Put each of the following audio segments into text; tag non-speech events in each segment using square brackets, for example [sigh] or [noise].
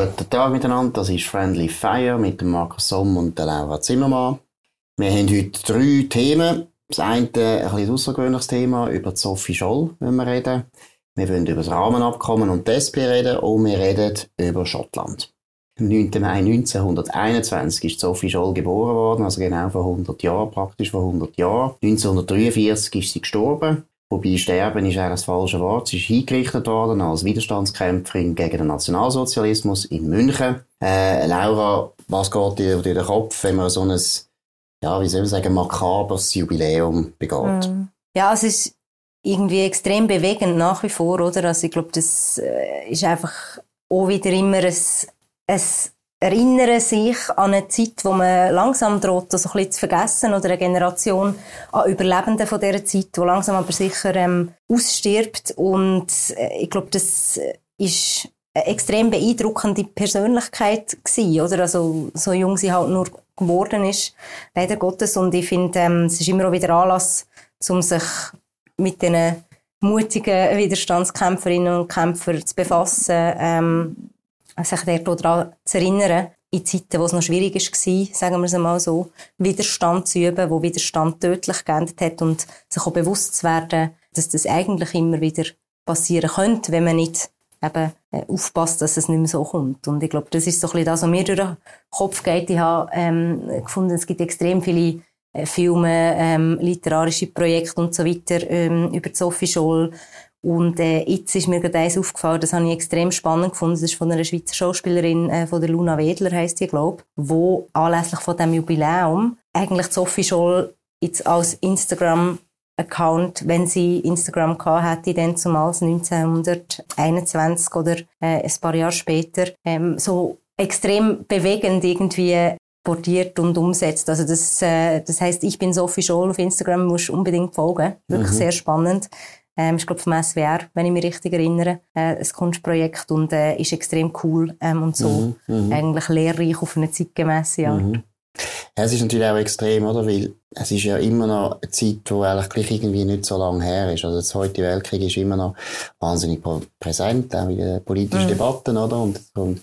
Guten Tag miteinander, das ist Friendly Fire mit dem Markus Somm und der Laura Zimmermann. Wir haben heute drei Themen. Das eine, ein bisschen außergewöhnliches Thema, über Sophie Scholl wollen wir reden. Wir wollen über das Rahmenabkommen und die SP reden und wir reden über Schottland. Am 9. Mai 1921 ist Sophie Scholl geboren worden, also genau vor 100 Jahren, praktisch vor 100 Jahren. 1943 ist sie gestorben. Wobei sterben ist eher das falsche Wort. Sie ist hingerichtet worden als Widerstandskämpferin gegen den Nationalsozialismus in München. Äh, Laura, was geht dir durch den Kopf, wenn man so ein, ja, wie soll man sagen, makabres Jubiläum begeht? Mm. Ja, es ist irgendwie extrem bewegend nach wie vor, oder? Also ich glaube, das äh, ist einfach auch wieder immer ein, ein erinnern sich an eine Zeit, wo man langsam droht, das ein bisschen zu vergessen, oder eine Generation an Überlebenden von dieser Zeit, die langsam aber sicher ähm, ausstirbt. Und äh, ich glaube, das äh, ist eine extrem beeindruckende Persönlichkeit gewesen, oder? Also, so jung sie halt nur geworden ist, leider Gottes. Und ich finde, ähm, es ist immer auch wieder Anlass, um sich mit diesen mutigen Widerstandskämpferinnen und Kämpfern zu befassen, ähm, sich daran zu erinnern, in Zeiten, wo es noch schwierig war, sagen wir es einmal so, Widerstand zu üben, wo Widerstand tödlich geendet hat und sich auch bewusst zu werden, dass das eigentlich immer wieder passieren könnte, wenn man nicht eben äh, aufpasst, dass es nicht mehr so kommt. Und ich glaube, das ist so ein bisschen das, was mir durch den Kopf geht. Ich habe ähm, gefunden, es gibt extrem viele äh, Filme, ähm, literarische Projekte und so weiter ähm, über Sophie Scholl, und äh, jetzt ist mir gerade eins aufgefallen, das habe ich extrem spannend gefunden. Das ist von einer Schweizer Schauspielerin, äh, von der Luna Wedler heisst sie, glaube wo anlässlich von dem Jubiläum eigentlich Sophie Scholl jetzt als Instagram Account, wenn sie Instagram gehabt hätte, dann zumals 1921 oder äh, ein paar Jahre später, ähm, so extrem bewegend irgendwie portiert und umsetzt. Also das, äh, das heißt, ich bin Sophie Scholl auf Instagram, muss unbedingt folgen. Wirklich mhm. sehr spannend. Ähm, ist, glaube vom SWR, wenn ich mich richtig erinnere, äh, ein Kunstprojekt und äh, ist extrem cool ähm, und so mhm, mhm. eigentlich lehrreich auf eine zeitgemäße Art. Mhm. Ja, es ist natürlich auch extrem, oder? Weil es ist ja immer noch eine Zeit, die eigentlich irgendwie nicht so lange her ist. Also der Zweite Weltkrieg ist immer noch wahnsinnig präsent, auch in den politischen mhm. Debatten, oder? Und, und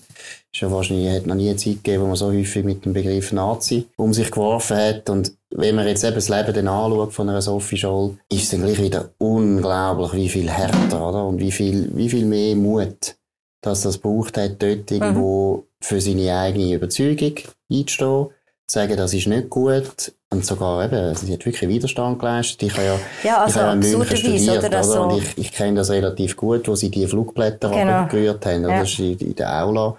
ist ja wahrscheinlich, hat noch nie eine Zeit gegeben, wo man so häufig mit dem Begriff Nazi um sich geworfen hat. Und wenn man jetzt eben das Leben dann anschaut von einer Sophie Scholl, ist es dann gleich wieder unglaublich, wie viel härter, oder? Und wie viel, wie viel mehr Mut, dass das braucht hat, dort irgendwo mhm. für seine eigene Überzeugung einzustehen sagen, das ist nicht gut. Und sogar eben, sie hat wirklich Widerstand geleistet. Ich habe ja, ja also ich habe ja München studiert, oder? Also, Und ich, ich kenne das relativ gut, wo sie die Flugblätter genau. gerührt haben. Ja. Das ist in, in der Aula.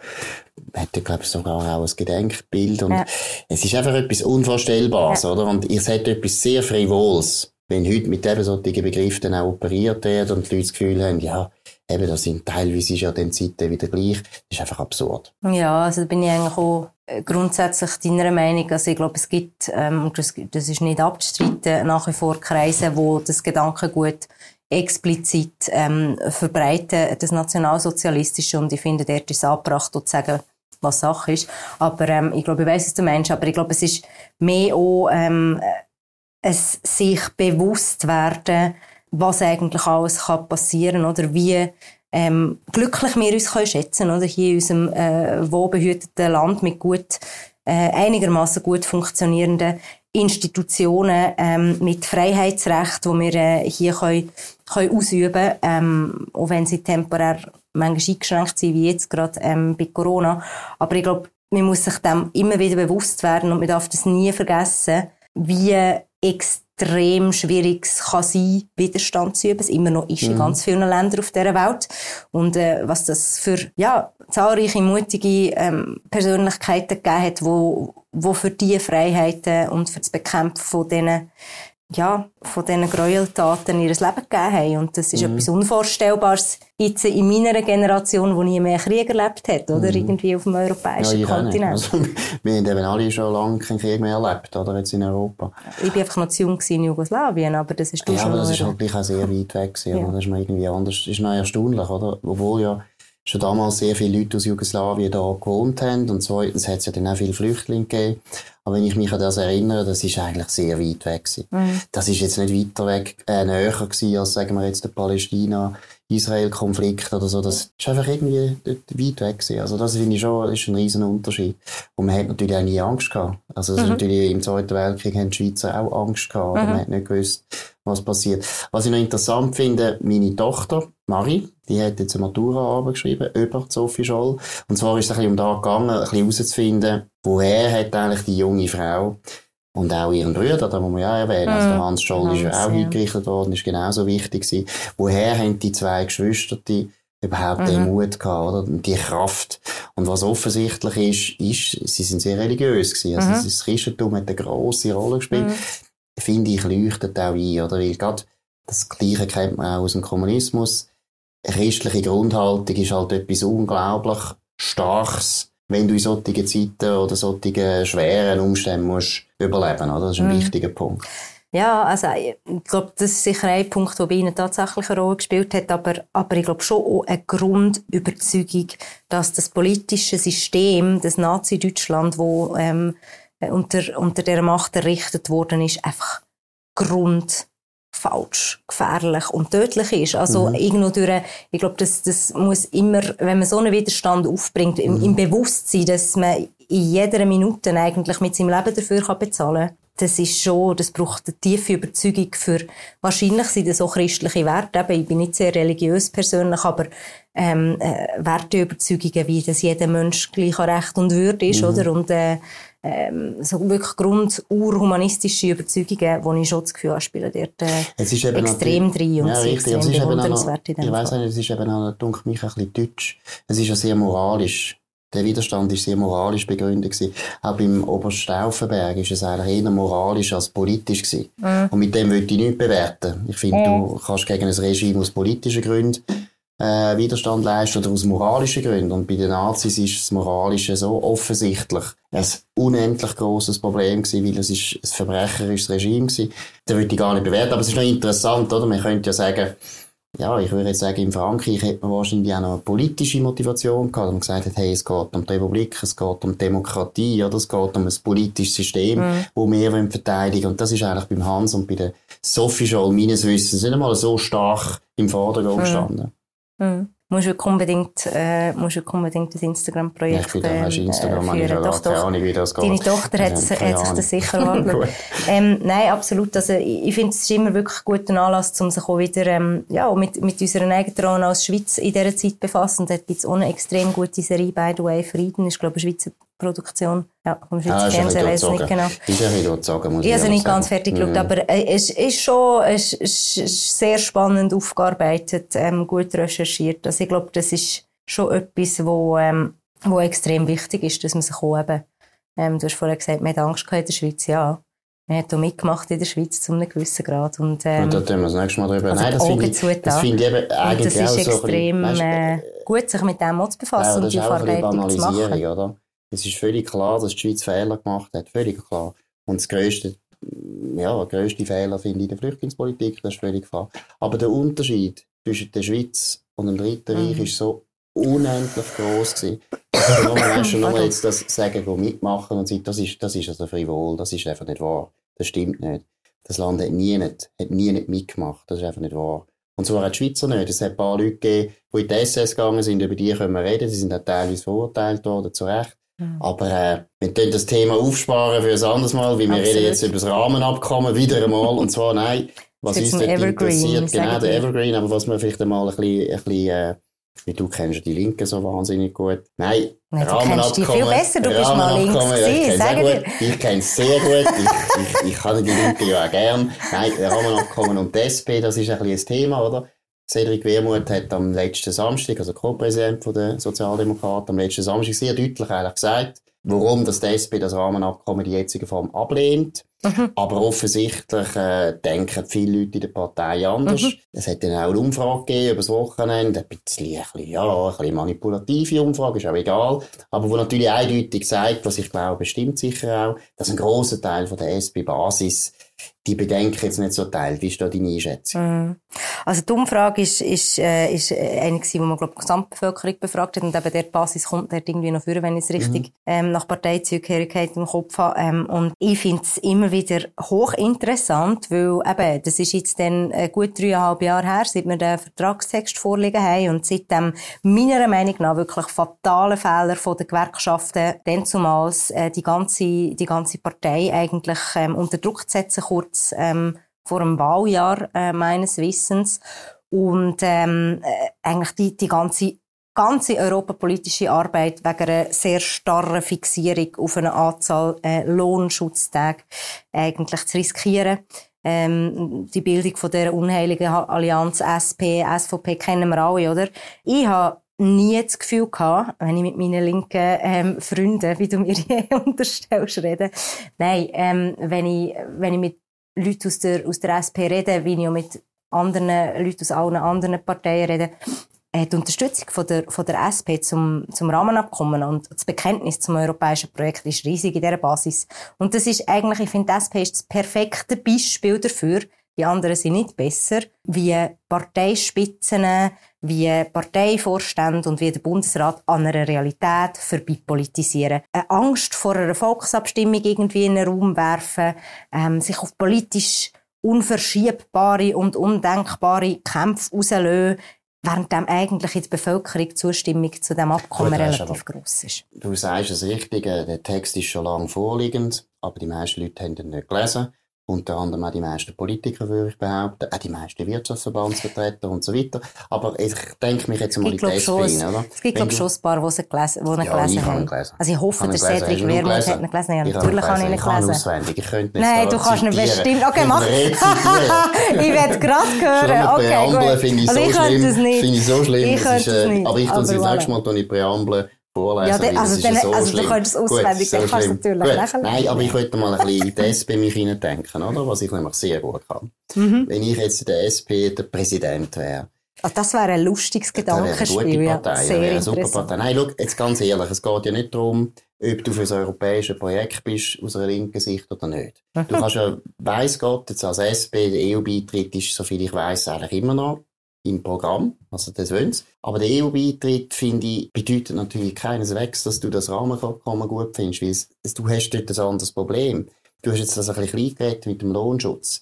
Hat ja, glaube ich, sogar auch ein Gedenkbild. Und ja. es ist einfach etwas Unvorstellbares, ja. oder? Und ihr seid etwas sehr Frivols. Wenn heute mit eben solchen Begriffen auch operiert wird und die Leute das Gefühl haben, ja, eben, das sind teilweise ist ja dann Zeiten wieder gleich. Das ist einfach absurd. Ja, also da bin ich eigentlich auch grundsätzlich deiner Meinung. Also ich glaube, es gibt, ähm, das, das ist nicht abzustreiten, nach wie vor Kreise, wo das Gedankengut explizit ähm, verbreiten, das Nationalsozialistische. Und ich finde, dort ist es angebracht, zu sagen, was Sache ist. Aber ähm, ich glaube, ich weiß es du meinst, aber ich glaube, es ist mehr auch ähm, es sich bewusst werden, was eigentlich alles kann passieren oder wie ähm, glücklich wir uns können schätzen oder hier in unserem äh, wohlbehüteten Land mit gut äh, einigermaßen gut funktionierenden Institutionen ähm, mit Freiheitsrecht, wo wir äh, hier können, können ausüben, ähm, auch wenn sie temporär manchmal eingeschränkt sind, wie jetzt gerade ähm, bei Corona. Aber ich glaube, man muss sich dem immer wieder bewusst werden und man darf das nie vergessen, wie extrem extrem schwierig kann sein, Widerstand zu üben. Es immer noch ist in mhm. ganz vielen Ländern auf dieser Welt. Und äh, was das für ja, zahlreiche, mutige ähm, Persönlichkeiten gegeben hat, wo, wo für diese Freiheiten und für das Bekämpfen von diesen ja, von diesen Gräueltaten ihr Leben gegeben haben. Und das ist mhm. etwas Unvorstellbares jetzt in meiner Generation, die nie mehr Krieg erlebt hat, oder? Mhm. Irgendwie auf dem europäischen ja, Kontinent. Also, [laughs] wir haben eben alle schon lange keinen Krieg mehr erlebt, oder? Jetzt in Europa. Ich war einfach noch zu jung in Jugoslawien, aber das ist du ja, schon. Ja, aber das ist halt gleich auch sehr weit weg gewesen, ja. Das ist mir irgendwie anders. Das ist noch erstaunlich, oder? Obwohl ja schon damals sehr viele Leute aus Jugoslawien da gewohnt haben und zweitens hat es ja dann auch viele Flüchtlinge gegeben. Aber wenn ich mich an das erinnere, das ist eigentlich sehr weit weg gewesen. Mhm. Das ist jetzt nicht weiter weg, äh, näher gewesen als, sagen wir jetzt, der Palästina Israel-Konflikt oder so, das ist einfach irgendwie weit weg gewesen. Also das finde ich schon, ist ein riesen Unterschied. Und man hat natürlich auch nie Angst gehabt. Also mhm. natürlich im Zweiten Weltkrieg haben die Schweizer auch Angst gehabt. Mhm. Man hat nicht gewusst, was passiert. Was ich noch interessant finde, meine Tochter, Marie, die hat jetzt eine Maturaarbeit geschrieben über Sophie Scholl. Und zwar ist es ein bisschen um da gegangen, ein bisschen herauszufinden, woher hat eigentlich die junge Frau und auch ihren Brüder, da muss man ja erwähnen. Also der Hans Scholl ist ja auch ja. eingerichtet worden, ist genauso wichtig gewesen. Woher haben die zwei Geschwister die überhaupt mhm. den Mut gehabt, oder? Die Kraft. Und was offensichtlich ist, ist, sie sind sehr religiös gewesen. Also mhm. das Christentum hat eine grosse Rolle gespielt. Mhm. Finde ich, leuchtet auch ein, oder? Weil gerade das Gleiche kennt man auch aus dem Kommunismus. Eine christliche Grundhaltung ist halt etwas unglaublich Starkes, wenn du in solchen Zeiten oder solchen schweren Umständen musst überleben, oder? Das ist ein mhm. wichtiger Punkt. Ja, also ich glaube, das ist sicher ein Punkt, der bei Ihnen tatsächlich eine Rolle gespielt hat, aber, aber ich glaube schon auch eine Grundüberzeugung, dass das politische System, das Nazi-Deutschland, wo ähm, unter, unter der Macht errichtet worden ist, einfach Grund falsch, gefährlich und tödlich ist. Also mhm. irgendwo durch, ich glaube, das, das muss immer, wenn man so einen Widerstand aufbringt, im, mhm. im Bewusstsein, dass man in jeder Minute eigentlich mit seinem Leben dafür kann bezahlen kann, das ist schon, das braucht eine tiefe Überzeugung für, wahrscheinlich sind das auch christliche Werte, eben, ich bin nicht sehr religiös persönlich, aber ähm, äh, Werteüberzeugungen, wie dass jeder Mensch gleich an Recht und Würde ist, mhm. oder? Und äh, ähm, so wirklich grund-urhumanistische Überzeugungen, wo ich schon das Gefühl habe, spielen dort äh, extrem drin und ja, richtig. extrem bewundernswert in dem Ich weiss nicht, es ist eben auch, denke mich, ein bisschen deutsch. Es ist ja sehr moralisch. Der Widerstand ist sehr moralisch begründet gewesen. Auch beim Oberstauffenberg ist es eigentlich eher moralisch als politisch gewesen. Mhm. Und mit dem würde ich nicht bewerten. Ich finde, mhm. du kannst gegen ein Regime aus politischen Gründen äh, Widerstand leisten oder aus moralischen Gründen. Und bei den Nazis ist das Moralische so offensichtlich ein unendlich großes Problem gewesen, weil es ist ein verbrecherisches Regime gewesen. Da würde ich gar nicht bewerten. Aber es ist noch interessant, oder? Man könnte ja sagen, ja, ich würde jetzt sagen, in Frankreich hätte man wahrscheinlich auch noch eine politische Motivation gehabt, und gesagt hat, hey, es geht um die Republik, es geht um Demokratie, oder es geht um ein politisches System, mhm. wo wir verteidigen Und das ist eigentlich beim Hans und bei der Sophie Scholl meines Wissens nicht einmal so stark im Vordergrund mhm. gestanden. Mhm. Musst du unbedingt, äh, musst du unbedingt das Instagram-Projekt ja, ähm, Instagram äh, führen. Doch, doch. Ahnung, wie das geht. Deine Tochter hat, hat sich das sicher [laughs] angeschaut. ähm, nein, absolut. Also, ich, ich finde, es ist immer wirklich ein guter Anlass, um sich auch wieder, ähm, ja, mit, mit unserer eigenen als Schweiz in dieser Zeit befassen. Und dort gibt es auch eine extrem gute Serie, by the way. Frieden ist, glaube ich, eine Schweizer Produktion. Ja, vom Schweizer ah, Fernsehen lesen nicht genau. Ist ja dort sagen, muss ich also nicht ganz fertig geschaut, mhm. aber äh, es ist schon es ist sehr spannend aufgearbeitet, ähm, gut recherchiert. Also ich glaube, das ist schon etwas, wo, ähm, wo extrem wichtig ist, dass man sich auch eben, ähm, du hast vorher gesagt, man hat Angst gehabt in der Schweiz, ja. Man hat auch mitgemacht in der Schweiz zu einem gewissen Grad. Und, ähm, und da tun wir das nächste Mal drüber. Also Nein, das finde ich, das find ich eben eigentlich und das ist extrem so bisschen, äh, gut, sich mit dem auch zu befassen ja, und die Aufarbeitung zu machen. Oder? Es ist völlig klar, dass die Schweiz Fehler gemacht hat. Völlig klar. Und das grösste, ja, der grösste Fehler finde ich in der Flüchtlingspolitik, das ist völlig klar. Aber der Unterschied zwischen der Schweiz und dem Dritten Reich mhm. ist so unendlich groß gewesen. Also nur, weißt du, nur jetzt das sagen, die mitmachen und sagen, das ist, das ist also frivol, das ist einfach nicht wahr. Das stimmt nicht. Das Land hat nie nicht, hat nie nicht mitgemacht. Das ist einfach nicht wahr. Und zwar auch die Schweizer nicht. Es hat ein paar Leute gegeben, die in die SS gegangen sind, über die können wir reden. Sie sind auch teilweise verurteilt worden, zu Recht. Aber äh, wir können das Thema aufsparen für ein anderes Mal, weil wir Absolut. reden jetzt über das Rahmenabkommen wieder einmal. Und zwar, nein, was uns dort interessiert, genau, der Evergreen, aber was wir vielleicht einmal ein bisschen, ein bisschen äh, wie du kennst die Linken so wahnsinnig gut. Nein, Nein du kennst die viel besser, du bist mal links gewesen, sag gut. Ich kenne es sehr gut, ich, ich, ich kann die Linken ja auch gern. Nein, Rahmenabkommen und die SP, das ist ein bisschen ein Thema, oder? Cedric Wermuth hat am letzten Samstag, also Co-Präsident der Sozialdemokraten, am letzten Samstag sehr deutlich eigentlich gesagt, warum das die SP das Rahmenabkommen in der jetzigen Form ablehnt. Mhm. Aber offensichtlich äh, denken viele Leute in der Partei anders. Mhm. Es hat dann auch eine Umfrage gegeben über das Wochenende, ein bisschen, ein bisschen, ja, ein bisschen manipulative Umfrage, ist auch egal. Aber wo natürlich eindeutig sagt, was ich glaube, stimmt sicher auch, dass ein grosser Teil von der SP-Basis die Bedenken jetzt nicht so teilt. Wie ist da deine Einschätzung? Mm. Also die Umfrage ist, ist, äh, ist eine wo man, glaube die Gesamtbevölkerung befragt hat und eben der Basis kommt dort irgendwie noch führen, wenn ich es richtig mhm. ähm, nach Parteizugehörigkeit im Kopf habe. Ähm, und ich finde es immer wieder hochinteressant, weil eben, das ist jetzt dann äh, gut dreieinhalb Jahre her, seit wir den Vertragstext vorliegen haben und seitdem meiner Meinung nach wirklich fatale Fehler von den Gewerkschaften, dann zumals äh, die ganze, die ganze Partei eigentlich ähm, unter Druck zu setzen, kurz ähm, vor einem Wahljahr äh, meines Wissens. Und ähm, äh, eigentlich die, die ganze ganze europapolitische Arbeit wegen einer sehr starren Fixierung auf eine Anzahl äh, Lohnschutztage eigentlich zu riskieren. Ähm, die Bildung von der unheiligen Allianz SP, SVP kennen wir alle, oder? Ich habe nie das Gefühl gehabt, wenn ich mit meinen linken ähm, Freunden, wie du mir [laughs] unterstellst, rede. Nein, ähm, wenn ich, wenn ich mit Leuten aus der, aus der SP rede, wie ich auch mit anderen Leuten aus allen anderen Parteien rede, äh, die Unterstützung von der, von der SP zum, zum Rahmenabkommen und das Bekenntnis zum europäischen Projekt ist riesig in dieser Basis. Und das ist eigentlich, ich finde, die SP ist das perfekte Beispiel dafür, die anderen sind nicht besser, wie Parteispitzen, wie Parteivorstände und wie der Bundesrat an einer Realität vorbeipolitisieren. Eine Angst vor einer Volksabstimmung irgendwie in den Raum werfen, ähm, sich auf politisch unverschiebbare und undenkbare Kämpfe rauslösen, während dem eigentlich in der Bevölkerung die Zustimmung zu dem Abkommen Gut, relativ groß ist. Du sagst es richtig, äh, der Text ist schon lange vorliegend, aber die meisten Leute haben ihn nicht gelesen unter anderem auch die meisten Politiker, würde ich behaupten, auch die meisten Wirtschaftsverbandsvertreter und so weiter. Aber ich denke mich jetzt mal in die SP rein, oder? Es gibt, glaube ich, schon ein paar, die sie gelesen, die ja, gelesen haben. Gelesen. Also ich hoffe, der Cedric Wehrmuth hat ihn gelesen. Ja, natürlich habe ich ihn gelesen. Auswendig. Ich könnte nicht Nein, du kannst nicht bestimmt. Okay, mach. [laughs] ich werde gerade hören. Okay, gut. Finde ich, also ich so schlimm, finde ich so schlimm. Ich könnte es nicht. Aber ich tue es das nächste Mal, ich Präambel vorlesen. Ja, de, also, dann, so also du könntest es auswendig, dann kannst du natürlich lächeln. Nein, aber ich wollte mal ein bisschen in die SP mich hineindenken, oder? Was ich nämlich sehr gut kann. Mhm. Wenn ich jetzt der SP der Präsident wäre. Ach, das wäre ein lustiges Gedankenspiel. Eine gute Partei, ja, sehr eine super Partei. Nein, schau, jetzt ganz ehrlich, es geht ja nicht darum, ob du für das europäische Projekt bist, aus einer linken Sicht oder nicht. Mhm. Du kannst ja, weiss Gott, jetzt als SP, der EU-Beitritt ist, soviel ich weiss, eigentlich immer noch im Programm, also das wollen sie. Aber der EU-Beitritt, finde ich, bedeutet natürlich keineswegs, dass du das Rahmenabkommen gut findest, weil du hast dort ein anderes Problem. Du hast jetzt das ein bisschen klein mit dem Lohnschutz.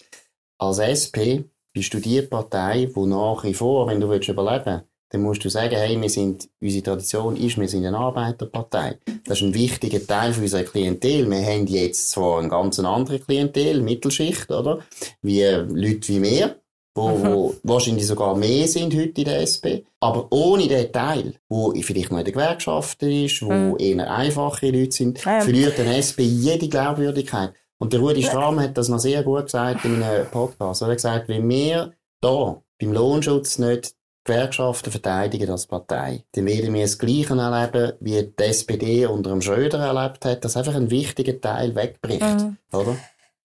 Als SP bist du die Partei, die nach wie vor, wenn du willst überleben dann musst du sagen, hey, wir sind, unsere Tradition ist, wir sind eine Arbeiterpartei. Das ist ein wichtiger Teil für unsere Klientel. Wir haben jetzt zwar eine ganz andere Klientel, Mittelschicht, oder? Wie Leute wie wir wo, mhm. wo wahrscheinlich sogar mehr sind heute in der SP. Aber ohne den Teil, wo vielleicht noch in den Gewerkschaften ist, wo mhm. eher einfache Leute sind, ja. verliert der SP jede Glaubwürdigkeit. Und der Rudi Strahm hat das noch sehr gut gesagt in einem Podcast. Er hat gesagt, wenn wir da beim Lohnschutz nicht die Gewerkschaften verteidigen als Partei, dann werden wir das Gleiche erleben, wie die SPD unter dem Schröder erlebt hat, dass einfach ein wichtiger Teil wegbricht, mhm. oder?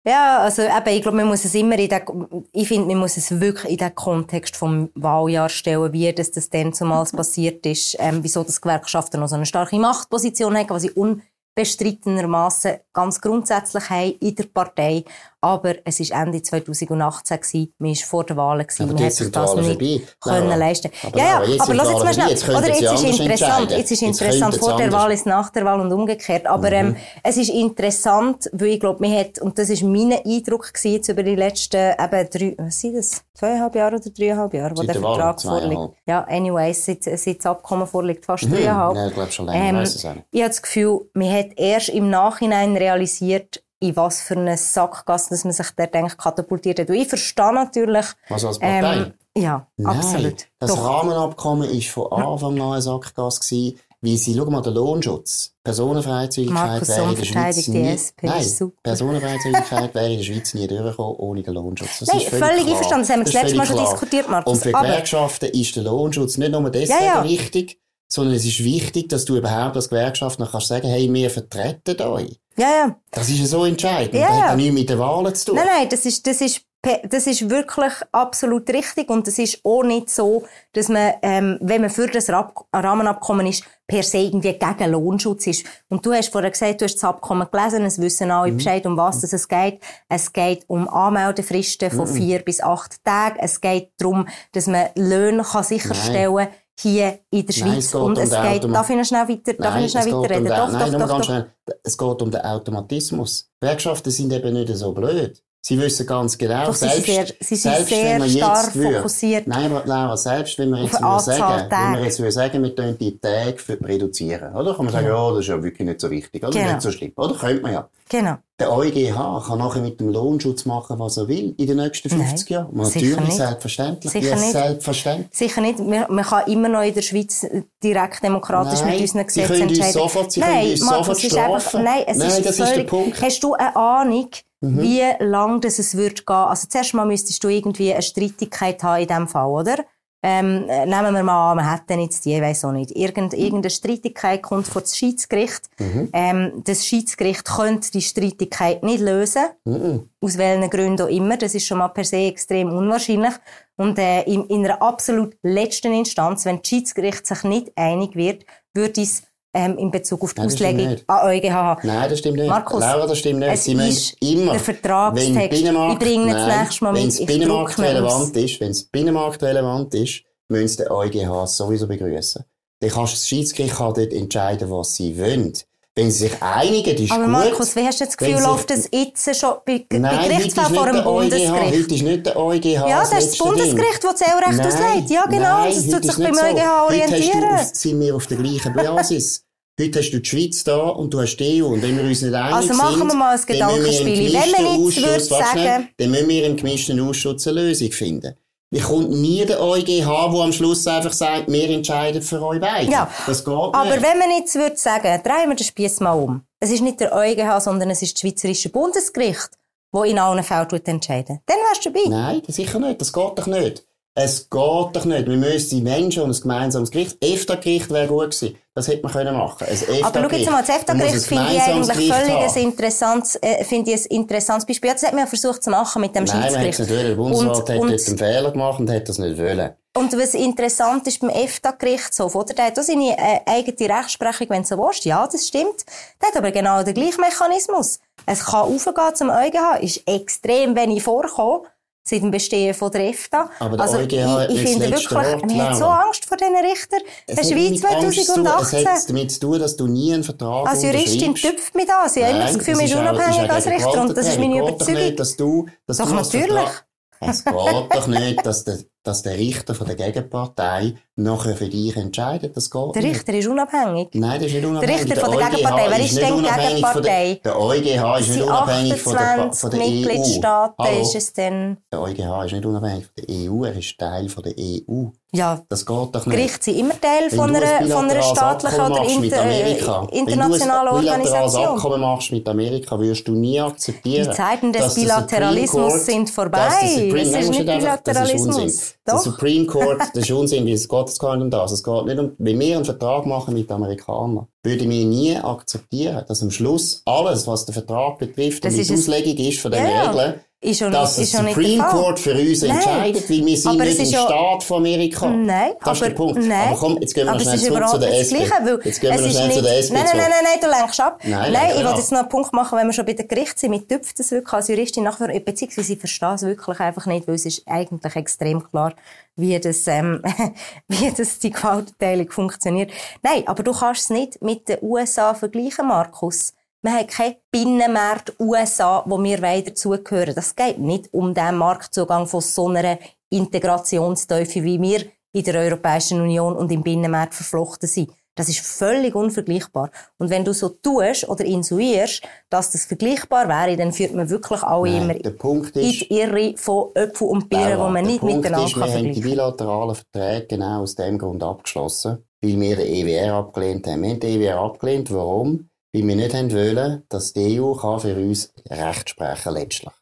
Ja, also eben, ich glaube, man muss es immer in der, ich finde, man muss es wirklich in den Kontext vom Wahljahr stellen, wie das, das dann zumals passiert ist, ähm, wieso das Gewerkschaften noch so eine starke Machtposition haben, was ich unbestrittenermaßen ganz grundsätzlich haben in der Partei. Aber es war Ende 2018 gewesen. Man war vor der Wahl gewesen. Aber man hat sich das nicht vorbei. können Nein. leisten. Aber ja, ja, aber, aber lass jetzt mal schnell. Jetzt oder jetzt ist interessant. Jetzt ist interessant. Vor der Wahl ist nach der Wahl und umgekehrt. Aber, mhm. ähm, es ist interessant, weil ich glaube, man hat, und das ist mein Eindruck gewesen, jetzt über die letzten, eben drei, was sind das? Zweieinhalb Jahre oder dreieinhalb Jahre, wo der Vertrag vorliegt. Ja, anyways, seit, seit das Abkommen vorliegt, fast mhm. dreieinhalb. Ja, ich glaube schon länger, ähm, auch Ich habe das Gefühl, man hat erst im Nachhinein realisiert, in was für eine Sackgasse dass man sich da denkt, katapultiert hat. Und ich verstehe natürlich... Was als Partei? Ähm, ja, Nein, absolut. Das Doch. Rahmenabkommen war von Anfang an eine Sackgasse gewesen, weil sie, schau mal, der Lohnschutz, Personenfreizügigkeit wäre in der Schweiz nie, nein, Personenfreizügigkeit wäre in der Schweiz nie durchgekommen ohne den Lohnschutz. Das nein, ist völlig, völlig einverstanden. Das haben wir das, das letzte Mal schon diskutiert, Markus. Und für Gewerkschaften ist der Lohnschutz nicht nur deswegen ja, ja. wichtig, sondern es ist wichtig, dass du überhaupt als Gewerkschaft noch kannst sagen, hey, wir vertreten euch. Ja, ja. Das ist ja so entscheidend. Ja, das hat ja nichts mit den Wahlen zu tun. Nein, nein, das ist, das ist das ist wirklich absolut richtig und es ist auch nicht so, dass man, ähm, wenn man für das Rahmenabkommen ist, per se irgendwie gegen Lohnschutz ist. Und du hast vorher gesagt, du hast das Abkommen gelesen, es wissen alle mhm. Bescheid, um was es geht. Es geht um Anmeldefristen von mhm. vier bis acht Tagen. Es geht darum, dass man Löhne kann sicherstellen kann, hier in der Schweiz. Nein, und es um geht, darf ich noch schnell weiter, darf nein, ich schnell weiterreden? Um doch, nein, doch, doch, doch, ganz doch. Schnell. Es geht um den Automatismus. Gewerkschaften sind eben nicht so blöd. Sie wissen ganz genau, Doch, selbst, sie sind sehr, selbst wenn man stark jetzt würde, fokussiert. Nein, aber Laura, selbst wenn wir jetzt würde sagen, wenn wir jetzt würde sagen, wir tun die Tage für reduzieren, oder? Kann man sagen, ja, das ist ja wirklich nicht so wichtig, oder? Genau. Nicht so schlimm, oder? Könnte man ja. Genau. Der EuGH kann nachher mit dem Lohnschutz machen, was er will, in den nächsten 50 Nein, Jahren. Natürlich, nicht. selbstverständlich. Sicher ja, nicht. selbstverständlich. Sicher nicht. Man, man kann immer noch in der Schweiz direkt demokratisch Nein, mit unseren sie Gesetzen können uns entscheiden. sofort- sie nein, können uns Markus, sofort ist einfach, strafen. nein, es Nein, ist das ist der völlig, Punkt. Hast du eine Ahnung, wie lang das es wird gehen? Also zuerst mal müsstest du irgendwie eine Streitigkeit haben in diesem Fall, oder? Ähm, äh, nehmen wir mal an, man hat dann jetzt die, ich weiss auch nicht, Irgend, irgendeine Streitigkeit kommt vor das Schiedsgericht. Mhm. Ähm, das Schiedsgericht könnte die Streitigkeit nicht lösen. Mhm. Aus welchen Gründen auch immer. Das ist schon mal per se extrem unwahrscheinlich. Und äh, in, in einer absolut letzten Instanz, wenn das Schiedsgericht sich nicht einig wird, würde es ähm, in Bezug auf die Nein, Auslegung an EuGH. Nein, das stimmt nicht. Markus, Laura, das stimmt nicht. es Sie müssen ist immer, der Vertragstext. wenn Binnenmarkt, Ich bringe ihn das nein, nächste Mal wenn mit. es Binnenmarkt relevant ist, wenn es Binnenmarkt relevant ist, müssen sie den EuGH sowieso begrüßen. Dann kannst das Schiedsgericht kann dort entscheiden, was sie wollen. Wenn sie sich einigen, ist Aber gut. Markus, wie hast du das Gefühl, läuft das jetzt schon bei, bei Nein, Gerichtsfall nicht vor dem Bundesgericht? heute ist nicht der EuGH Ja, das ist das Bundesgericht, das Zählrecht Nein, auslegt. Ja, genau. nein, das tut sich beim so. EuGH Heute hast du orientieren. sind wir auf der gleichen Basis. [laughs] Heute hast du die Schweiz da und du hast die EU. Und wenn wir uns nicht einig Also machen wir mal ein Gedankenspiel. Wenn man jetzt würde sagen- Dann müssen wir im gemischten Ausschuss eine Lösung finden. Wie kommt nie der EuGH, der am Schluss einfach sagt, wir entscheiden für euch beide? Ja, Das geht Aber nicht. wenn man jetzt würde sagen, drehen wir den Spieß mal um. Es ist nicht der EuGH, sondern es ist das Schweizerische Bundesgericht, das in allen Fällen entscheiden Dann wärst du dabei. Nein, sicher nicht. Das geht doch nicht. Es geht doch nicht. Wir müssen die Menschen und ein gemeinsames Gericht. EFTA-Gericht wäre gut gewesen. Das hätte man können machen. Ein EFTA Aber schau jetzt mal, das EFTA-Gericht finde ich eigentlich völlig ein interessantes, äh, finde ich ein interessantes Beispiel. Das hat man ja versucht zu machen mit dem Nein, man hat es Schiedsgericht. nicht wollen. Der Bundesrat Und- hat und- dort einen Fehler gemacht und hat das nicht wollen. Und was interessant ist beim EFTA-Gerichtshof, oder? Der hat auch seine äh, eigene Rechtsprechung, wenn du so willst. Ja, das stimmt. Der hat aber genau den gleichen Mechanismus. Es kann aufgehen zum EuGH, ist extrem wenig vorkommen seit dem Bestehen von der EFTA. Aber der also, EuGH ich, ich das finde wirklich, man hat so. Angst vor diesen Richtern. Es Der Schweiz mit Angst zu tun. Es 2018. hat damit zu tun, dass du nie einen Vertrag Als Juristin tüpft mich da. Sie haben immer das Gefühl, man ist unabhängig als Richter. Und das ist meine Überzeugung. nicht, dass du, dass Doch, du natürlich. Vertrag- Es geht doch nicht, dass der, dass der Richter von der Gegenpartei nachher für dich entscheidet. Das geht Der nicht. Richter ist unabhängig. Nein, das ist nicht unabhängig. Richter von der EuGH Gegenpartei. Wer ist nicht denn der- Gegenpartei? Der EuGH ist Es nicht sind unabhängig von der, Pa- 28 von der EU. Mitgliedstaaten Hallo? ist es denn. Der EuGH ist nicht unabhängig von der EU, er ist Teil von der EU. Ja, Das geht doch nicht. Gerichte sind immer Teil Wenn von einer, von einer staatlichen oder inter, Amerika, internationalen Wenn du ein bilaterales Organisation. Abkommen machst mit Amerika, wirst du nie akzeptieren. Die Zeiten des der Bilateralismus sind vorbei. der Es Nein, ist nicht Das ist Bilateralismus. Der. Supreme Court, [laughs] das ist Unsinn, weil es geht gar nicht um das. Es geht nicht um, wenn wir einen Vertrag machen mit den Amerikanern, würde wir nie akzeptieren, dass am Schluss alles, was den Vertrag betrifft Das und die Auslegung ist von den ja. Regeln, Ist schon, dass ist der schon nicht Supreme. Court für uns Nein. entscheidet, weil wir sind Aber nicht im ist ja- Staat von Amerika. Nein, das ist der aber, Punkt. Nein, aber komm, jetzt gehen wir aber schnell ist zurück zu der nicht SP. Gleiche, weil Jetzt gehen wir ist schnell zu nicht- der SP Nein, nein, nein, nein, nein, du lenkst ab. Nein, Nein, ich will ab. jetzt noch einen Punkt machen, wenn wir schon bei der Gericht sind, mit Töpfen das wirklich als Juristin nachher, beziehungsweise ich verstehe es wirklich einfach nicht, weil es ist eigentlich extrem klar, wie das, ähm, [laughs] wie das die Gewaltenteilung funktioniert. Nein, aber du kannst es nicht mit den USA vergleichen, Markus. Man hat keinen Binnenmarkt USA, wo wir weiter dazugehören. Das geht nicht um den Marktzugang von so einer Integrationsteufel, wie wir in der Europäischen Union und im Binnenmarkt verflochten sind. Das ist völlig unvergleichbar. Und wenn du so tust oder insuierst, dass das vergleichbar wäre, dann führt man wirklich alle Nein, immer Punkt in ist, die Irre von Äpfel und Birnen, die man nicht Punkt miteinander ist, kann wir haben die vergleichen bilateralen Verträge genau aus dem Grund abgeschlossen, weil wir den EWR abgelehnt haben. Wir haben den EWR abgelehnt, warum? Weil wir nicht haben wollen, dass die EU kann für uns Recht sprechen letztlich.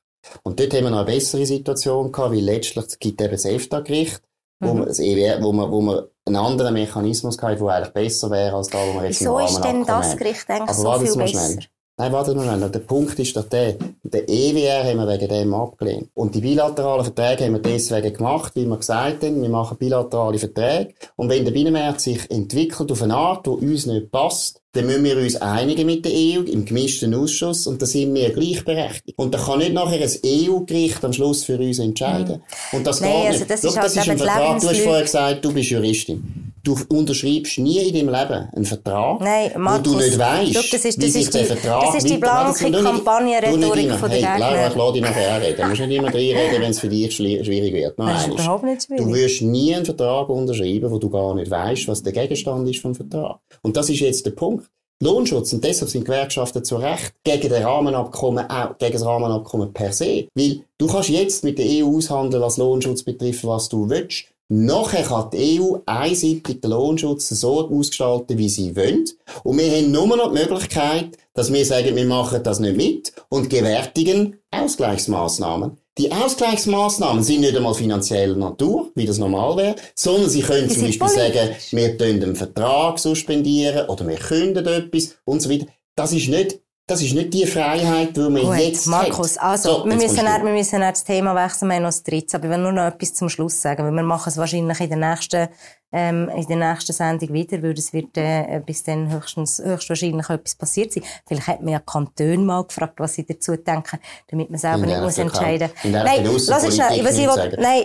Und dort haben wir noch eine bessere Situation gehabt, weil letztlich gibt eben das EFTA-Gericht, wo, Mhm. EWR, wo, man, wo man einen anderen Mechanismus gehabt, der eigentlich besser wäre als da, wo wir jetzt Wieso im ist denn das haben. Gericht eigentlich Aber so warte viel mal besser? schnell. Nein, warte mal schnell. Der Punkt ist doch der, der EWR haben wir wegen dem abgelehnt. Und die bilateralen Verträge haben wir deswegen gemacht, weil wir gesagt haben, wir machen bilaterale Verträge. Und wenn der Binnenmarkt sich entwickelt auf eine Art, die uns nicht passt, dann müssen wir uns einigen mit der EU im gemischten Ausschuss und da sind wir gleichberechtigt. Und da kann nicht nachher ein EU-Gericht am Schluss für uns entscheiden. Mhm. Und das Nein, geht also nicht. Das Schau, ist, das halt ist ein Vertrag. Du hast vorher gesagt, du bist Juristin. Du unterschreibst nie in deinem Leben einen Vertrag, Nein, Markus, wo du nicht weißt, das ist, das wie sich der Vertrag Das ist die blanke Kampagnenrhetorik von der hey, Gegner. ich lasse dich nachher reden. Du musst nicht immer reinreden, wenn es für dich schwierig wird. Nein, das ist überhaupt nicht schwierig. Du wirst nie einen Vertrag unterschreiben, wo du gar nicht weißt, was der Gegenstand ist vom Vertrag. Und das ist jetzt der Punkt. Lohnschutz, und deshalb sind Gewerkschaften zu Recht gegen den Rahmenabkommen, auch gegen das Rahmenabkommen per se. Weil du kannst jetzt mit der EU aushandeln, was Lohnschutz betrifft, was du willst. Nachher kann die EU einseitig den Lohnschutz so ausgestalten, wie sie will. Und wir haben nur noch die Möglichkeit, dass wir sagen, wir machen das nicht mit und gewärtigen Ausgleichsmaßnahmen. Die Ausgleichsmaßnahmen sind nicht einmal finanzieller Natur, wie das normal wäre, sondern sie können zum Beispiel politisch. sagen, wir können den Vertrag suspendieren oder wir künden etwas und so weiter. Das ist nicht das ist nicht die Freiheit, die wir Gut, jetzt Markus, hat. also, so, wir, müssen nicht, wir müssen nicht das Thema wechseln, wir haben noch das dritte, aber ich will nur noch etwas zum Schluss sagen, weil wir machen es wahrscheinlich in der nächsten, ähm, in der nächsten Sendung wieder, weil es wird äh, bis dann höchstens, höchstwahrscheinlich etwas passiert sein. Vielleicht hat man ja Kantone mal gefragt, was sie dazu denken, damit man selber nicht muss entscheiden muss. Nein, lass es schnell, was ich will, nein,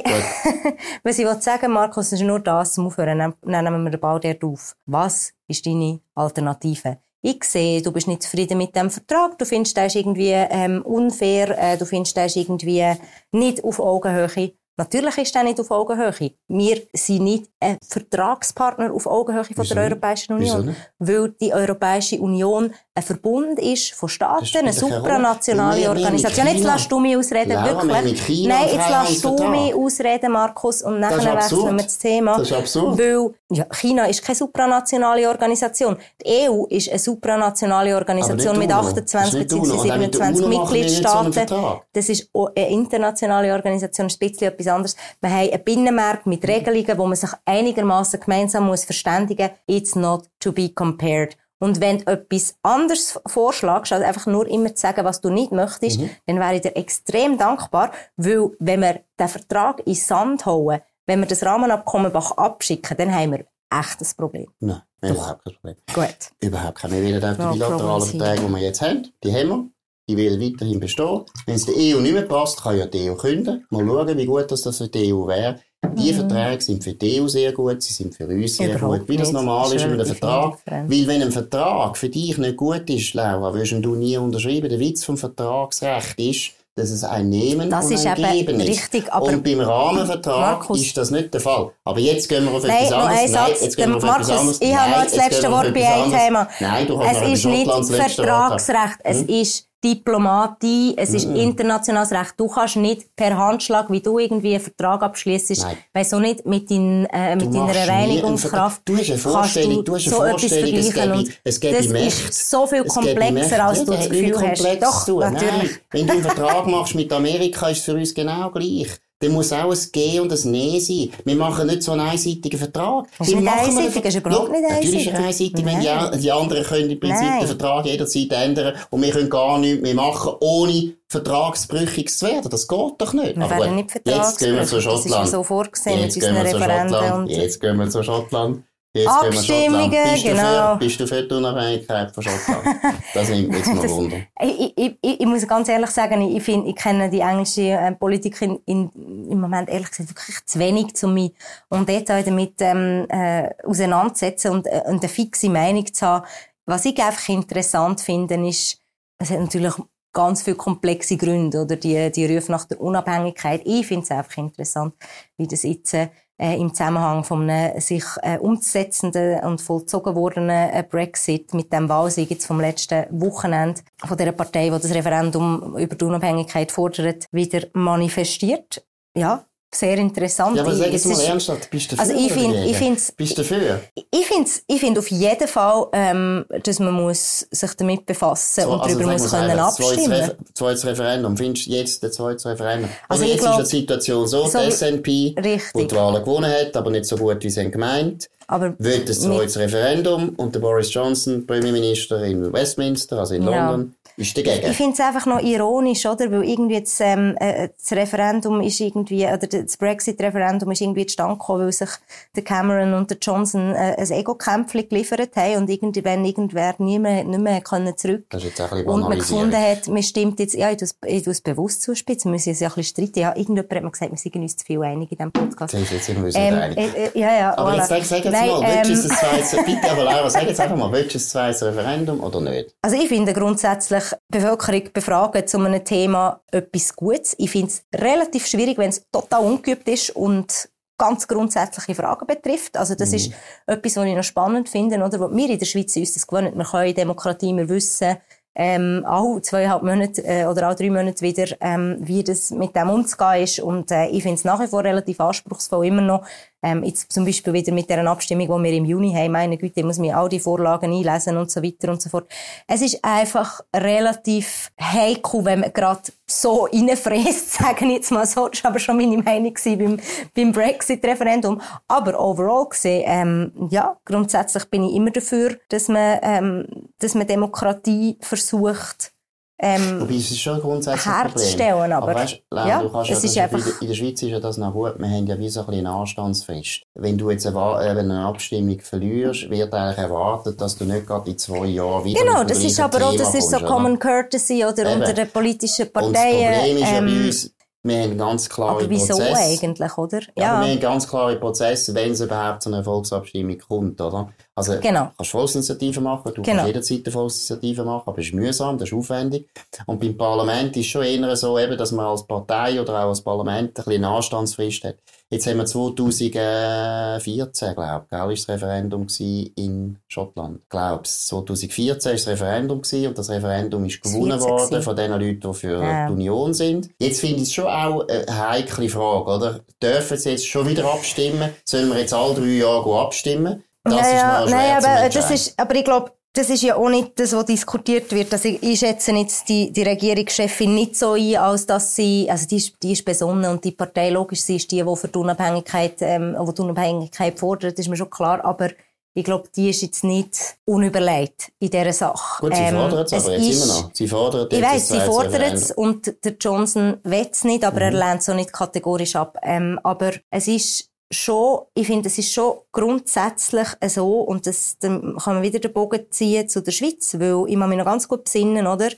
[laughs] was ich will sagen, Markus, ist nur das zum Aufhören, nehmen wir den Ball dort auf. Was ist deine Alternative? Ich sehe, du bist nicht zufrieden mit dem Vertrag, du findest, der ist irgendwie ähm, unfair, äh, du findest, der ist irgendwie nicht auf Augenhöhe. Natürlich ist er nicht auf Augenhöhe. Wir sind nicht ein Vertragspartner auf Augenhöhe von der Europäischen Union. Weil die Europäische Union ein Verbund ist von Staaten, eine supranationale Organisation. Jetzt lass du mich ausreden, Laura, wirklich. Nein, jetzt lass du mich ausreden, Markus, und nachher wechseln wir das Thema. Das ist absurd. Weil ja, China ist keine supranationale Organisation. Die EU ist eine supranationale Organisation mit 28 bzw. 27 Mitgliedstaaten. Das ist eine internationale Organisation, ein bisschen etwas anderes. Wir haben einen Binnenmarkt mit Regelungen, wo man sich einigermaßen gemeinsam muss verständigen muss. It's not to be compared. Und wenn du etwas anderes vorschlägst, also einfach nur immer zu sagen, was du nicht möchtest, mhm. dann wäre ich dir extrem dankbar, weil wenn wir den Vertrag in Sand hauen, wenn wir das Rahmenabkommen abschicken, dann haben wir echt ein Problem. Nein, überhaupt kein Problem. Gut. Überhaupt kein. Wir wollen auch die bilateralen Verträge, die wir jetzt haben, die haben wir. Die will weiterhin bestehen. Wenn es der EU nicht mehr passt, kann ja die EU künden. Mal schauen, wie gut das für die EU wäre. Die mhm. Verträge sind für die EU sehr gut, sie sind für uns sehr Überhaupt gut, wie das normal ist mit einem Vertrag. Weil wenn ein Vertrag für dich nicht gut ist, Laura, wirst du nie unterschreiben. Der Witz vom Vertragsrecht ist, dass es ein Nehmen das und ein Geben ist. Richtig, aber und beim Rahmenvertrag Markus. ist das nicht der Fall. Aber jetzt gehen wir auf Nein, etwas anderes. Nein, jetzt gehen wir auf Markus, etwas anderes. ich habe noch das letzte Wort bei einem Thema. Nein, du hast es ist nicht Vertragsrecht, es hm? ist Diplomatie, es ist mm. internationales Recht. Du kannst nicht per Handschlag, wie du irgendwie einen Vertrag abschließt, weil so nicht mit, dein, äh, mit deiner Reinigungskraft du hast eine Vorstellung, du hast eine so Vorstellung, es gäbe, es gäbe das Mächte. ist so viel komplexer, als du das Gefühl hast. Doch, natürlich. Nein, wenn du einen [laughs] Vertrag machst mit Amerika, ist es für uns genau gleich. Dann muss auch ein G und ein Ne sein. Wir machen nicht so einen einseitigen Vertrag. Das ist nicht einseitig, das ist überhaupt nicht einseitig. Natürlich ist es einseitig, wenn die, die, anderen können im Prinzip Nein. den Vertrag jederzeit ändern und wir können gar nichts mehr machen, ohne vertragsbrüchig zu werden. Das geht doch nicht. Wir werden nicht vertragsbrüchig. Jetzt gehen wir zu Schottland. Das ist so vorgesehen jetzt mit unseren Referenden. Jetzt gehen wir zu Schottland. Jetzt Abstimmungen, bist genau. Du für, bist du für die Unabhängigkeit von Schottland? das nimmt mich jetzt mal Wunder. Ich, ich, ich, muss ganz ehrlich sagen, ich, finde, ich kenne die englische äh, Politik in, in, im Moment ehrlich gesagt wirklich zu wenig zu mir. Und dort auch damit ähm, äh, auseinandersetzen und, äh, und eine fixe Meinung zu haben. Was ich einfach interessant finde, ist, es hat natürlich ganz viele komplexe Gründe, oder die, die Rufe nach der Unabhängigkeit. Ich finde es einfach interessant, wie das jetzt äh, im Zusammenhang von einem sich äh, umzusetzenden und vollzogen wordenen äh, Brexit mit dem Wahlsieg jetzt vom letzten Wochenende von der Partei, die das Referendum über die Unabhängigkeit fordert, wieder manifestiert. Ja, sehr interessant. Ja, aber sag jetzt mal ernsthaft, bist du dafür also ich finde, ich finde, bist du dafür? Ich finde, ich finde auf jeden Fall, ähm, dass man muss sich damit befassen so, und also darüber muss können abstimmen. Zweites Referendum, findest du jetzt das zweite Referendum? Also, also jetzt glaub, ist die Situation so, so die SNP, die die Wahlen gewonnen hat, aber nicht so gut, wie sie gemeint aber wird das zweites Referendum und der Boris Johnson, Premierminister in Westminster, also in London, ist dagegen. Ich finde es einfach noch ironisch, oder? Weil irgendwie jetzt, ähm, äh, das Referendum ist irgendwie, oder das Brexit-Referendum ist irgendwie zustande gekommen, weil sich der Cameron und der Johnson äh, ein Ego-Kämpfchen geliefert haben und irgendwie, wenn irgendwer nie mehr, nicht mehr können zurück. Das ist jetzt ein Und man gefunden hat, man stimmt jetzt, ja, ich tue es- bewusst zuspitzen, wir müssen uns ja ein bisschen streiten. Ja, irgendjemand hat mir gesagt, wir sind uns zu viel einig in diesem Podcast. Jetzt jetzt sind wir uns Ähm, nicht einig. äh, äh, ja, ja, Aber voilà. jetzt sag, sag jetzt Nein, mal, willst du ähm, ein zweites, [laughs] bitte, aber Laura, sag jetzt einfach mal, willst du ein zweites Referendum oder nicht? Also ich finde grundsätzlich die Bevölkerung befragen zu einem Thema etwas Gutes. Ich finde es relativ schwierig, wenn es total ungeübt ist und ganz grundsätzliche Fragen betrifft. Also das ist etwas, was ich noch spannend finde, oder? Wo wir in der Schweiz uns das gewöhnt. Wir können in Demokratie immer wissen, ähm, auch zweieinhalb Monate äh, oder auch drei Monate wieder, ähm, wie das mit dem umzugehen ist. Und äh, ich finde es nach wie vor relativ anspruchsvoll, immer noch. Ähm, jetzt zum Beispiel wieder mit der Abstimmung, die wir im Juni haben. Meine Güte, muss mir all die Vorlagen einlesen und so weiter und so fort. Es ist einfach relativ heikel, wenn man gerade so reinfräst, [laughs] sagen jetzt mal so. Das war aber schon meine Meinung beim, beim Brexit-Referendum. Aber overall gesehen, ähm, ja, grundsätzlich bin ich immer dafür, dass man, ähm, dass man Demokratie versucht, ähm, Wobei, es ist schon Problem. herzustellen, aber, weißt, Lau, ja, du kannst es ja, ist einfach, in, der- Schweiz ist ja das noch gut, wir haben ja wie so ein bisschen eine Anstandsfrist. Wenn du jetzt eine, äh, wenn eine Abstimmung verlierst, wird eigentlich erwartet, dass du nicht gerade in zwei Jahren wieder Genau, das ist aber auch, Thema das ist so kommst, Common oder? Courtesy oder Eben. unter den politischen Und das Parteien. Problem ist ja ähm, bei uns, wir haben ganz klare aber wieso Prozesse. eigentlich, oder? Ja, aber wir haben ganz klare Prozesse, wenn es überhaupt zu einer Volksabstimmung kommt, oder? Also, Genau. du kannst Volksinitiative machen, du Genau. kannst jederzeit eine Volksinitiative machen, aber es ist mühsam, das ist aufwendig. Und beim Parlament ist schon eher so, eben, dass man als Partei oder auch als Parlament ein bisschen eine Anstandsfrist hat. Jetzt haben wir 2014, glaube ich, ist das Referendum in Schottland. Ich glaube, 2014 ist das Referendum gewesen und das Referendum ist gewonnen 14 worden gewesen. von den Leuten, die für Ja. die Union sind. Jetzt finde ich es schon auch eine heikle Frage, oder? Dürfen sie jetzt schon wieder abstimmen? Sollen wir jetzt alle drei Jahre abstimmen? Das ja, ist ja, nein, aber entscheiden. das ist, aber ich glaube, das ist ja auch nicht das, was diskutiert wird. Also ich, ich schätze jetzt die, die Regierungschefin nicht so ein, als dass sie, also die ist, die ist besonnen und die Partei logisch, sie ist die, die für die Unabhängigkeit, ähm, die, die Unabhängigkeit fordert, ist mir schon klar, aber ich glaube, die ist jetzt nicht unüberlegt in dieser Sache. Gut, sie Ähm, fordern es aber jetzt ist- immer noch. Sie fordern Ich weiss, sie fordern es und der Johnson will es nicht, aber er Mhm. lehnt es auch nicht kategorisch ab. Ähm, aber es ist schon, ich finde, es ist schon grundsätzlich so, und das, dann kann man wieder den Bogen ziehen zu der Schweiz, weil ich mich noch ganz gut besinnen, oder? Die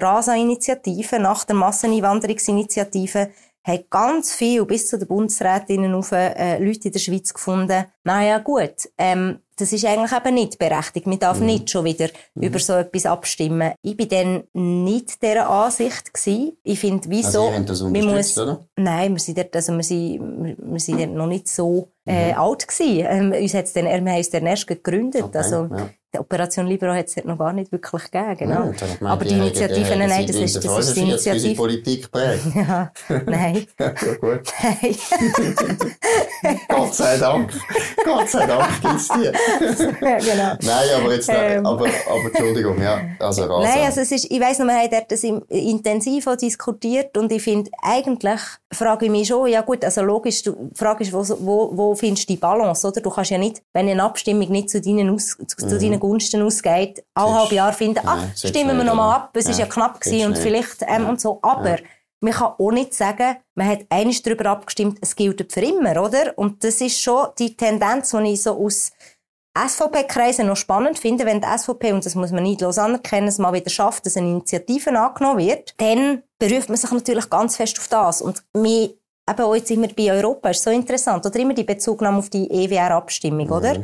RASA-Initiative, nach der Masseneinwanderungsinitiative, hat ganz viel bis zu den Bundesrätinnen auf äh, Leute in der Schweiz gefunden. Naja, gut, ähm, das ist eigentlich eben nicht berechtigt. Man darf nicht schon wieder über so etwas abstimmen. Ich bin dann nicht dieser Ansicht gewesen. Ich finde, wieso? Also, unterstützt, muss, oder? Nein, wir sind dort, also wir sind, wir- wir sind dort noch nicht so äh, alt gewesen. Ähm, uns hat's dann, wir haben uns dann erst gegründet. Okay, also, ja. die Operation Libero hat es noch gar nicht wirklich gegeben, genau. Ja, gemeint, Aber die Initiative, nein, seit das ist, das ist die 1945 unsere Initiative. Politik prägt. [laughs] Ja, nein, [laughs] ja, gut. nein. [laughs] Gott sei Dank. Gott sei Dank gibt's die. Ja, genau. [laughs] Nein, aber jetzt, Ähm. aber, aber Entschuldigung, ja. Also, Rasa. Nein, also es ist, ich weiss noch, wir haben dort das intensiv auch diskutiert und ich finde, eigentlich frage ich mich schon, ja gut, also logisch, du ist, wo, wo, wo findest du die Balance, oder? Du kannst ja nicht, wenn eine Abstimmung nicht zu deinen, Aus, zu, zu deinen Gunsten ausgeht, alle halb Jahr finden, ach, Nein, stimmen wir nochmal ab, es ist Ja, ja knapp gewesen und schnell. vielleicht, ähm, Ja. und so, aber man kann auch nicht sagen, man hat einiges darüber abgestimmt, es gilt für immer, oder? Und das ist schon die Tendenz, die ich so aus SVP-Kreise noch spannend finde, wenn die SVP, und das muss man neidlos anerkennen, es mal wieder schafft, dass eine Initiative angenommen wird, dann beruft man sich natürlich ganz fest auf das. Und mir, eben auch jetzt immer bei Europa, ist so interessant, oder immer die Bezugnahme auf die EWR-Abstimmung, oder?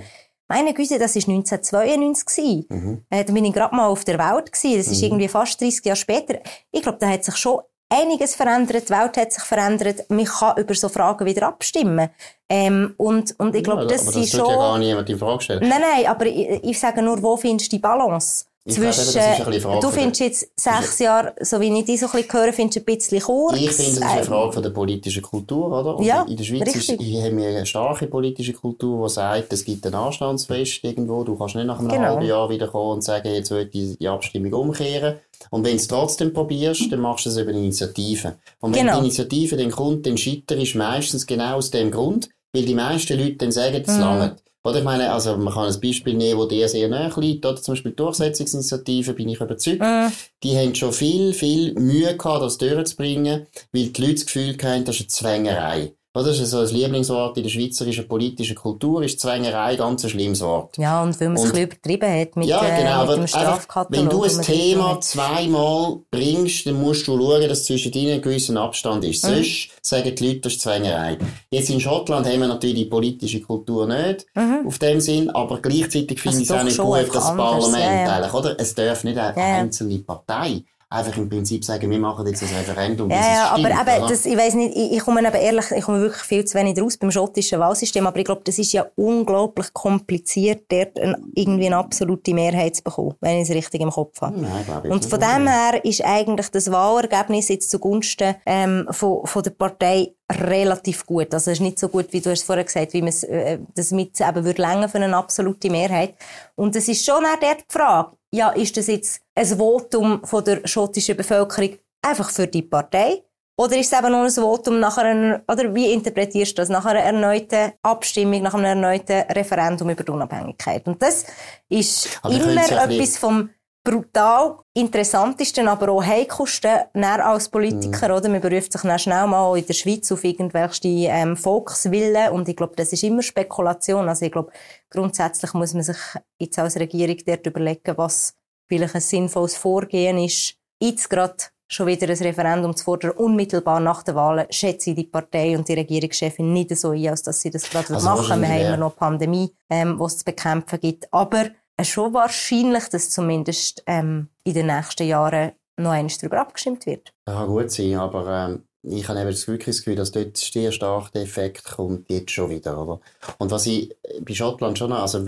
Meine Güte, das war 1992. gewesen. Mhm. Äh, da bin ich gerade mal auf der Welt gewesen. Das ist irgendwie fast 30 Jahre später. Ich glaube, da hat sich schon einiges verändert. Die Welt hat sich verändert. Man kann über so Fragen wieder abstimmen. Ähm, und, und ich glaube, ja, das sind das tut schon... ja gar niemand in Frage stellen. Nein, nein, aber ich, ich sage nur, wo findest du die Balance? Glaube, Zwischen, das du findest jetzt sechs Jahre, so wie ich dich so ein bisschen höre, findest du ein bisschen kurz. Ich finde, es ist eine Ähm, Frage von der politischen Kultur, oder? Und Ja, in der Schweiz ist, haben wir eine starke politische Kultur, die sagt, es gibt eine Anstandsfrist irgendwo. Du kannst nicht nach einem Genau. halben Jahr wiederkommen und sagen, jetzt will ich die Abstimmung umkehren. Und wenn du es trotzdem probierst, dann machst du es über Initiative. Und wenn Genau. die Initiative dann kommt, dann scheiterst du meistens genau aus dem Grund, weil die meisten Leute dann sagen, Mhm. es langt. Oder ich meine, also man kann ein Beispiel nehmen, wo dir sehr nahe liegt, oder zum Beispiel Durchsetzungsinitiative, bin ich überzeugt. Mm. Die haben schon viel, viel Mühe gehabt, das durchzubringen, weil die Leute das Gefühl haben, das ist eine Zwängerei. Das ist so ein Lieblingswort in der schweizerischen politischen Kultur, ist Zwängerei ganz ein schlimmes Wort. Ja, und weil man es übertrieben hat mit, ja, genau, äh, mit dem Strafkatalog. Wenn du ein Thema zweimal bringst, dann musst du schauen, dass zwischen ihnen ein gewisser Abstand ist. Mhm. Sonst sagen die Leute, das ist Zwängerei. Jetzt in Schottland haben wir natürlich die politische Kultur nicht, mhm. auf dem Sinn, aber gleichzeitig finde also ich es auch nicht gut, dass das Parlament ja, ja. eigentlich, oder? Es darf nicht eine ja. einzelne Partei einfach im Prinzip sagen, wir machen jetzt ein Referendum. Ja, ja aber, stimmt, aber das, ich weiß nicht, ich, ich komme eben ehrlich, ich komme wirklich viel zu wenig raus beim schottischen Wahlsystem, aber ich glaube, das ist ja unglaublich kompliziert, dort ein, irgendwie eine absolute Mehrheit zu bekommen, wenn ich es richtig im Kopf habe. Nein, glaube ich Und von dem her ist eigentlich das Wahlergebnis jetzt zugunsten ähm, von, von der Partei relativ gut. Also es ist nicht so gut, wie du hast vorher gesagt, wie man äh, das mit eben würde länger für eine absolute Mehrheit. Und es ist schon auch dort die Frage, ja, ist das jetzt ein Votum von der schottischen Bevölkerung einfach für die Partei? Oder ist es eben nur ein Votum nach einer, oder wie interpretierst du das, nach einer erneuten Abstimmung, nach einem erneuten Referendum über die Unabhängigkeit? Und das ist aber immer etwas vom brutal interessantesten, aber auch heikelsten, als Politiker, mhm. oder? Man beruft sich dann schnell mal in der Schweiz auf irgendwelche ähm, Volkswillen und ich glaube, das ist immer Spekulation. Also ich glaube, grundsätzlich muss man sich jetzt als Regierung dort überlegen, was vielleicht ein sinnvolles Vorgehen ist. Jetzt gerade schon wieder ein Referendum zu fordern, unmittelbar nach der Wahl, schätze ich die Partei und die Regierungschefin nicht so ein, als dass sie das gerade also machen. Wir haben immer noch Pandemie, ähm, was es zu bekämpfen gibt. Aber schon wahrscheinlich, dass zumindest ähm, in den nächsten Jahren noch eins darüber abgestimmt wird. Das kann gut sein, aber ähm, ich habe eben das wirklich das Gefühl, dass dort sehr stark der Effekt kommt jetzt schon wieder, oder? Und was ich bei Schottland schon, also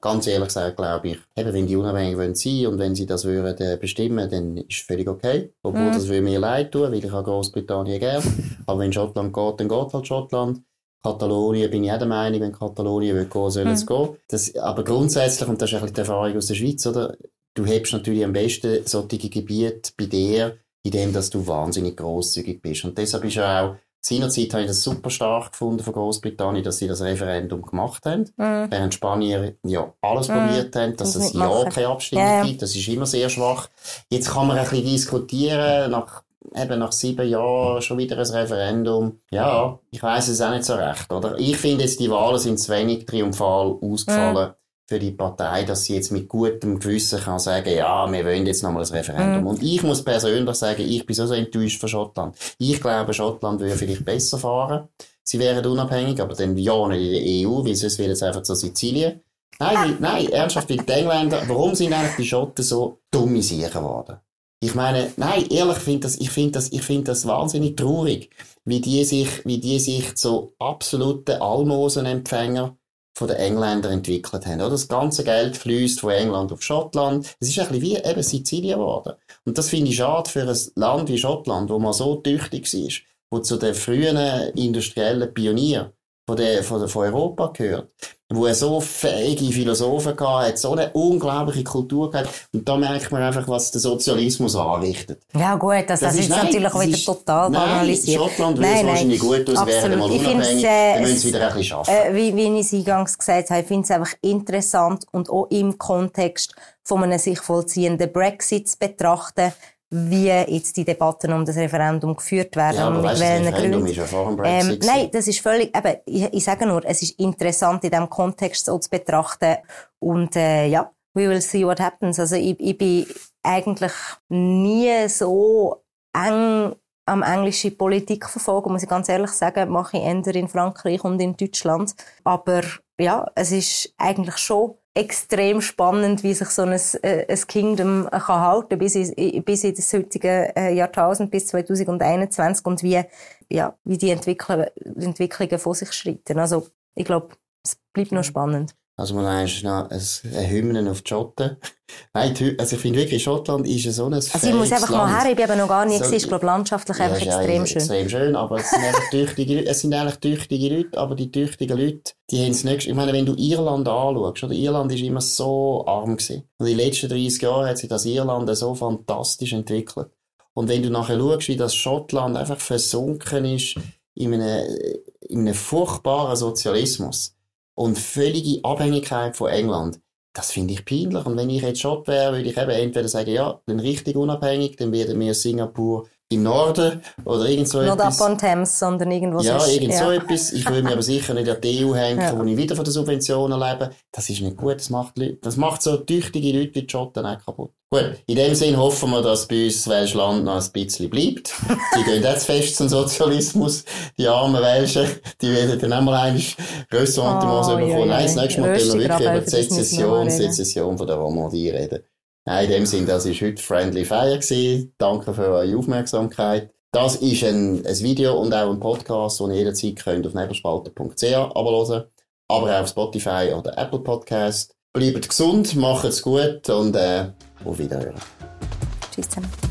ganz ehrlich gesagt, glaube ich, eben, wenn die unabhängig wollen sein und wenn sie das würden äh, bestimmen, dann ist es völlig okay. Obwohl mm. das würde mir leid tun, weil ich habe Großbritannien gern. Aber wenn Schottland geht, dann geht halt Schottland. Katalonien bin ich auch der Meinung, wenn Katalonien will gehen, soll es mhm. gehen. Das, aber grundsätzlich, und das ist ein bisschen die Erfahrung aus der Schweiz, oder? Du hebst natürlich am besten solche Gebiete bei dir, indem dass du wahnsinnig grosszügig bist. Und deshalb ist ja auch, seinerzeit habe ich das super stark gefunden von Großbritannien, dass sie das Referendum gemacht haben. Mhm. Während Spanier ja alles mhm. probiert haben, dass es ja keine Abstimmung ja. gibt. Das ist immer sehr schwach. Jetzt kann man ein bisschen diskutieren, nach eben nach sieben Jahren schon wieder ein Referendum. Ja, ich weiß es auch nicht so recht, oder? Ich finde jetzt, die Wahlen sind zu wenig triumphal ausgefallen. Mhm. Für die Partei, dass sie jetzt mit gutem Gewissen kann sagen, ja, wir wollen jetzt nochmal ein Referendum. Mhm. Und ich muss persönlich sagen, ich bin so, so enttäuscht von Schottland. Ich glaube, Schottland würde vielleicht besser fahren. Sie wären unabhängig, aber dann ja nicht in der EU, weil sonst wäre es einfach zu Sizilien. Nein, nein, ernsthaft, die Engländer, warum sind eigentlich die Schotten so dumme Sicher geworden? Ich meine, nein, ehrlich, find das, ich finde das, ich finde das wahnsinnig traurig, wie die sich, wie die sich so absolute Almosenempfänger von den Engländern entwickelt haben. Oder? Das ganze Geld fließt von England auf Schottland. Es ist ein bisschen wie eben Sizilien geworden. Und das finde ich schade für ein Land wie Schottland, wo man so tüchtig war, wo zu den frühen industriellen Pionieren von, der, von, von Europa gehört wo er so fähige Philosophen gehabt hat, so eine unglaubliche Kultur gehabt. Und da merkt man einfach, was der Sozialismus anrichtet. Ja, gut, das, das, das ist, natürlich auch wieder total banalisiert. Schottland würde es wahrscheinlich gut aus, wären mal unabhängig, äh, dann müssen sie wieder ein bisschen schaffen. Äh, wie, wie ich es eingangs gesagt habe, ich finde es einfach interessant und auch im Kontext von einem sich vollziehenden Brexit zu betrachten, wie jetzt die Debatten um das Referendum geführt werden. Ja, aber weißt, das Referendum ist. Ähm, nein, das ist völlig, eben, ich, ich sage nur, es ist interessant in diesem Kontext so zu betrachten und äh, ja, we will see what happens. Also ich, ich bin eigentlich nie so eng am englische Politik verfolgen, muss ich ganz ehrlich sagen, mache ich eher in Frankreich und in Deutschland. Aber ja, es ist eigentlich schon extrem spannend, wie sich so ein, äh, ein Kingdom kann halten bis in, bis in das heutige äh, Jahrtausend, bis 2021 und wie, ja, wie die Entwicklung, Entwicklungen vor sich schreiten. Also, ich glaube, es bleibt noch spannend. Also man ist noch ein Hymnen auf die Schotten. [laughs] Nein, also ich finde wirklich, Schottland ist so ein Also ich muss einfach Land. mal her, ich bin eben noch gar nicht so, gesehen, ich glaube landschaftlich ja, einfach extrem ja, schön. extrem schön, aber es sind [laughs] einfach tüchtige es sind eigentlich tüchtige Leute, aber die tüchtigen Leute, die haben es nicht, ich meine, wenn du Irland anschaust, oder Irland ist immer so arm gewesen. Und in den letzten 30 Jahren hat sich das Irland so fantastisch entwickelt. Und wenn du nachher schaust, wie das Schottland einfach versunken ist in einem, in einem furchtbaren Sozialismus, und völlige Abhängigkeit von England. Das finde ich peinlich. Und wenn ich jetzt Schott wäre, würde ich eben entweder sagen, ja, dann richtig unabhängig, dann werden wir Singapur im Norden oder irgend so Not etwas. up on Thames, sondern irgendwo Ja, sonst. irgend so etwas. Ich will mir aber sicher nicht an die EU hängen, Ja. wo ich wieder von den Subventionen lebe. Das ist nicht gut. Das macht, Leute, das macht so tüchtige Leute wie die Schotten auch kaputt. Gut, in dem Sinn hoffen wir, dass bei uns das Welsch Land noch ein bisschen bleibt. [laughs] Die gehen jetzt fest zum Sozialismus. Die armen Welschen, die werden dann auch mal ein Ressentiments Oh, bekommen. Nein, das nächste Mal können wir wirklich über die Sezession. Sezession von der Romandie reden. Nein, in dem Sinn, das war heute Friendly Fire gewesen. Danke für eure Aufmerksamkeit. Das ist ein, ein Video und auch ein Podcast, den ihr jederzeit könnt auf nebelspalter.ch abonnieren aber auch auf Spotify oder Apple Podcast. Bleibt gesund, macht's gut und äh, auf Wiederhören. Tschüss zusammen.